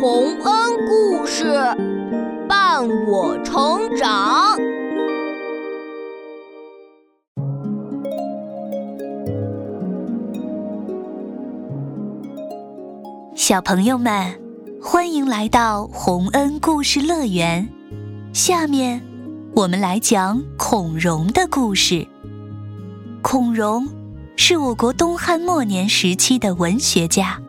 洪恩故事伴我成长。小朋友们，欢迎来到洪恩故事乐园。下面我们来讲孔融的故事。孔融是我国东汉末年时期的文学家。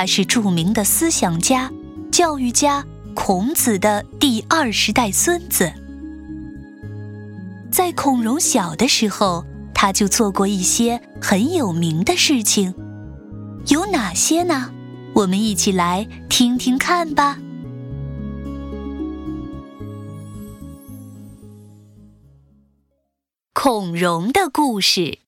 他是著名的思想家、教育家孔子的第二十代孙子。在孔融小的时候，他就做过一些很有名的事情，有哪些呢？我们一起来听听看吧。孔融的故事。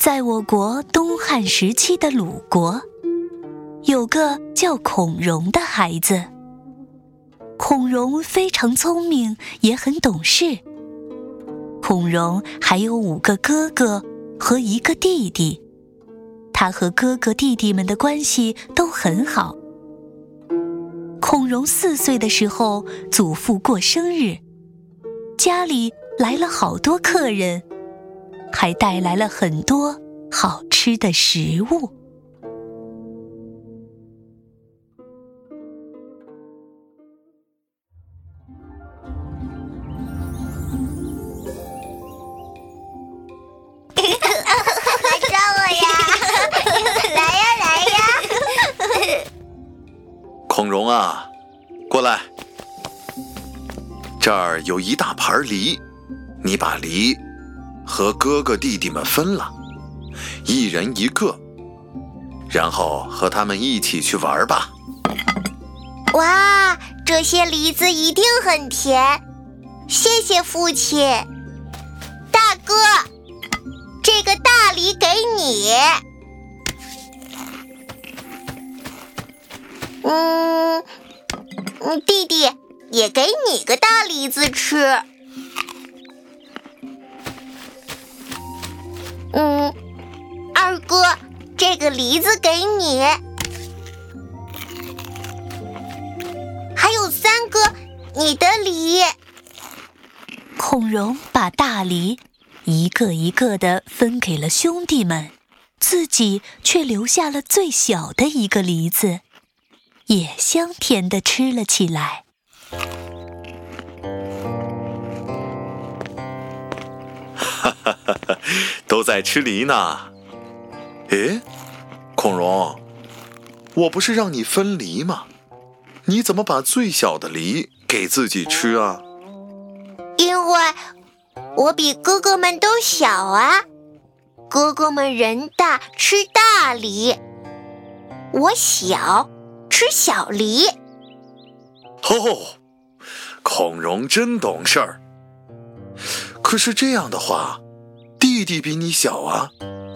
在我国东汉时期的鲁国，有个叫孔融的孩子。孔融非常聪明，也很懂事。孔融还有五个哥哥和一个弟弟，他和哥哥弟弟们的关系都很好。孔融四岁的时候，祖父过生日，家里来了好多客人。还带来了很多好吃的食物。来抓我呀！来呀来呀！孔融啊，过来，这儿有一大盘梨，你把梨。和哥哥弟弟们分了，一人一个，然后和他们一起去玩吧。哇，这些梨子一定很甜，谢谢父亲。大哥，这个大梨给你。嗯，弟弟也给你个大梨子吃。嗯，哥，这个梨子给你，还有三哥，你的梨。孔融把大梨一个一个的分给了兄弟们，自己却留下了最小的一个梨子，也香甜的吃了起来。哈哈哈哈都在吃梨呢。诶，孔融，我不是让你分梨吗？你怎么把最小的梨给自己吃啊？因为我比哥哥们都小啊。哥哥们人大吃大梨，我小吃小梨。哦，孔融真懂事儿。可是这样的话，弟弟比你小啊，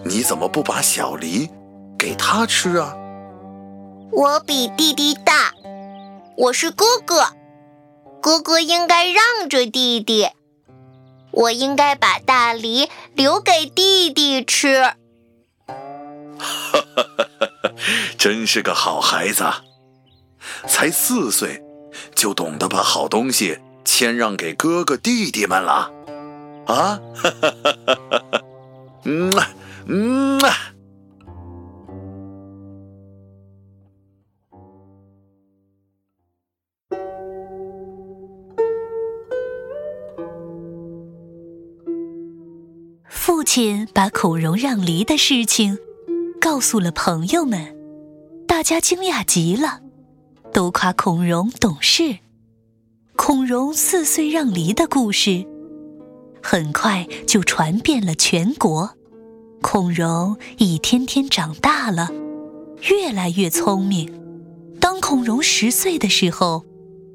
你怎么不把小梨给他吃啊？我比弟弟大，我是哥哥，哥哥应该让着弟弟，我应该把大梨留给弟弟吃。哈哈哈哈哈！真是个好孩子，才四岁就懂得把好东西谦让给哥哥弟弟们了。啊，哈哈哈哈哈！嗯啊，嗯啊。父亲把孔融让梨的事情告诉了朋友们，大家惊讶极了，都夸孔融懂事。孔融四岁让梨的故事。很快就传遍了全国，孔融一天天长大了，越来越聪明。当孔融十岁的时候，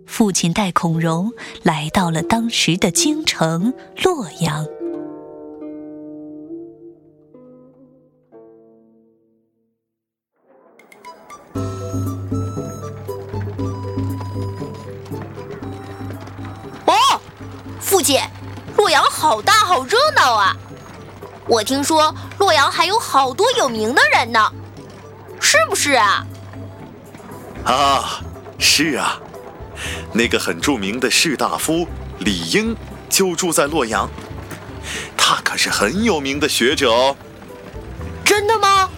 父亲带孔融来到了当时的京城洛阳。哦，父亲。洛阳好大，好热闹啊！我听说洛阳还有好多有名的人呢，是不是啊？啊，是啊，那个很著名的士大夫李英就住在洛阳，他可是很有名的学者哦。真的吗？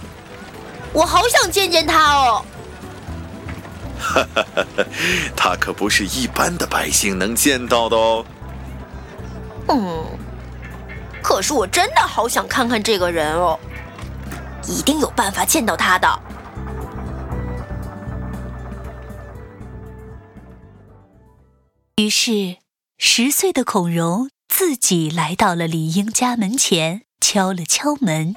我好想见见他哦。哈哈哈哈他可不是一般的百姓能见到的哦。嗯，可是我真的好想看看这个人哦，一定有办法见到他的。于是，十岁的孔融自己来到了李英家门前，敲了敲门。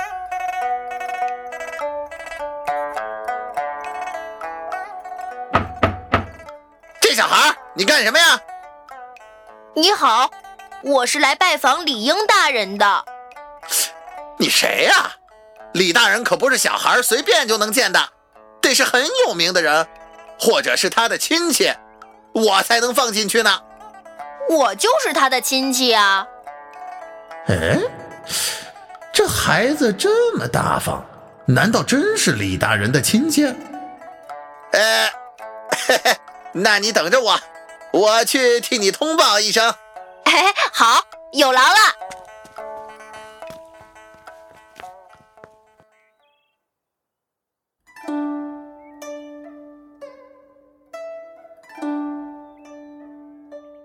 这小孩，你干什么呀？你好，我是来拜访李英大人的。你谁呀？李大人可不是小孩随便就能见的，得是很有名的人，或者是他的亲戚。我才能放进去呢。我就是他的亲戚啊。哎，这孩子这么大方，难道真是李大人的亲戚？呃，嘿嘿，那你等着我，我去替你通报一声。哎，好，有劳了。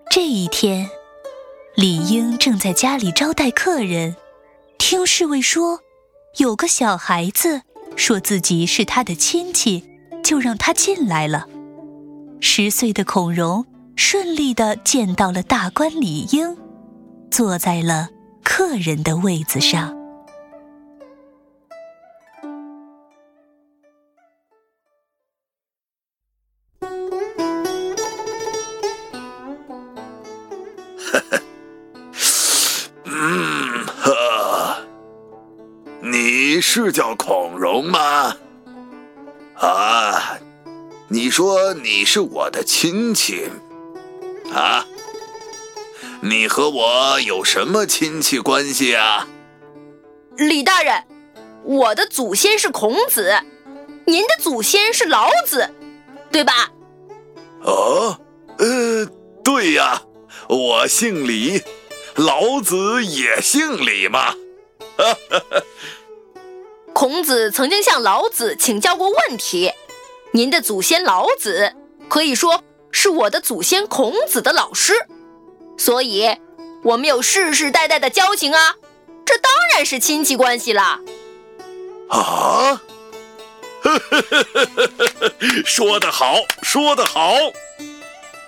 这一天，李英正在家里招待客人，听侍卫说，有个小孩子说自己是他的亲戚，就让他进来了。十岁的孔融顺利的见到了大官李英，坐在了客人的位子上。嗯呵，你是叫孔融吗？啊，你说你是我的亲戚啊？你和我有什么亲戚关系啊？李大人，我的祖先是孔子，您的祖先是老子，对吧？哦，呃，对呀，我姓李。老子也姓李嘛！孔子曾经向老子请教过问题，您的祖先老子可以说是我的祖先孔子的老师，所以我们有世世代代的交情啊，这当然是亲戚关系啦！啊！说得好，说得好，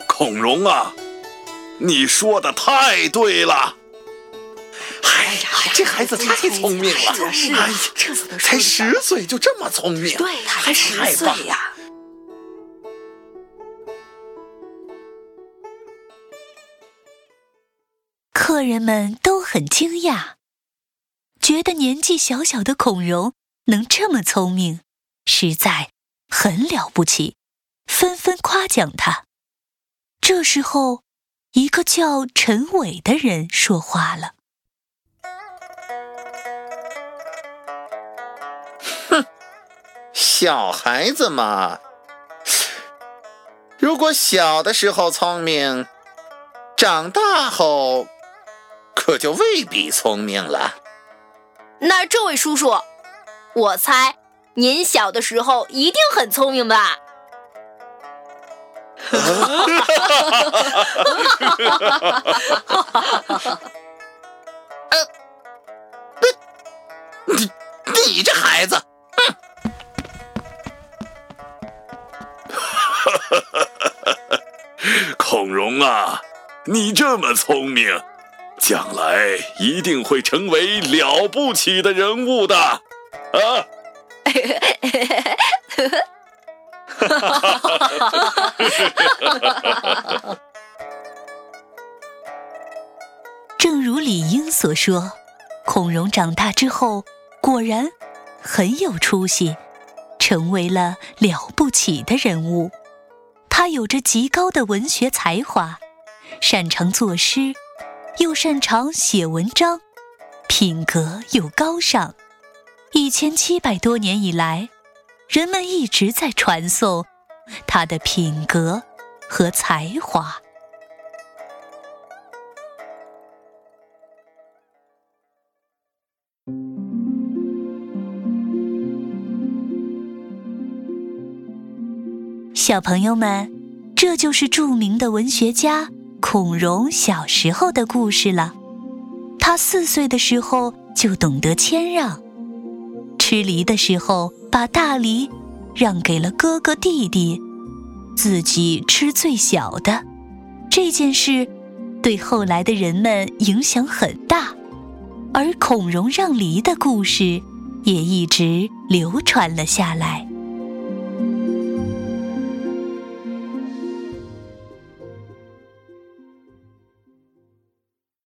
孔融啊！你说的太对了！哎呀，这孩子太聪明了！是啊，是啊，这才十岁就这么聪明，对，才十岁呀！人们都很惊讶，觉得年纪小小的孔融能这么聪明，实在很了不起，纷纷夸奖他。这时候。一个叫陈伟的人说话了：“哼，小孩子嘛，如果小的时候聪明，长大后可就未必聪明了。那这位叔叔，我猜您小的时候一定很聪明吧？”哈哈哈哈哈！哈哈！你你这孩子，哼！哈哈哈哈哈！孔融啊，你这么聪明，将来一定会成为了不起的人物的啊！哈哈哈！正如李英所说，孔融长大之后果然很有出息，成为了了不起的人物。他有着极高的文学才华，擅长作诗，又擅长写文章，品格又高尚。一千七百多年以来，人们一直在传颂他的品格和才华。小朋友们，这就是著名的文学家孔融小时候的故事了。他四岁的时候就懂得谦让，吃梨的时候把大梨让给了哥哥弟弟，自己吃最小的。这件事对后来的人们影响很大，而孔融让梨的故事也一直流传了下来。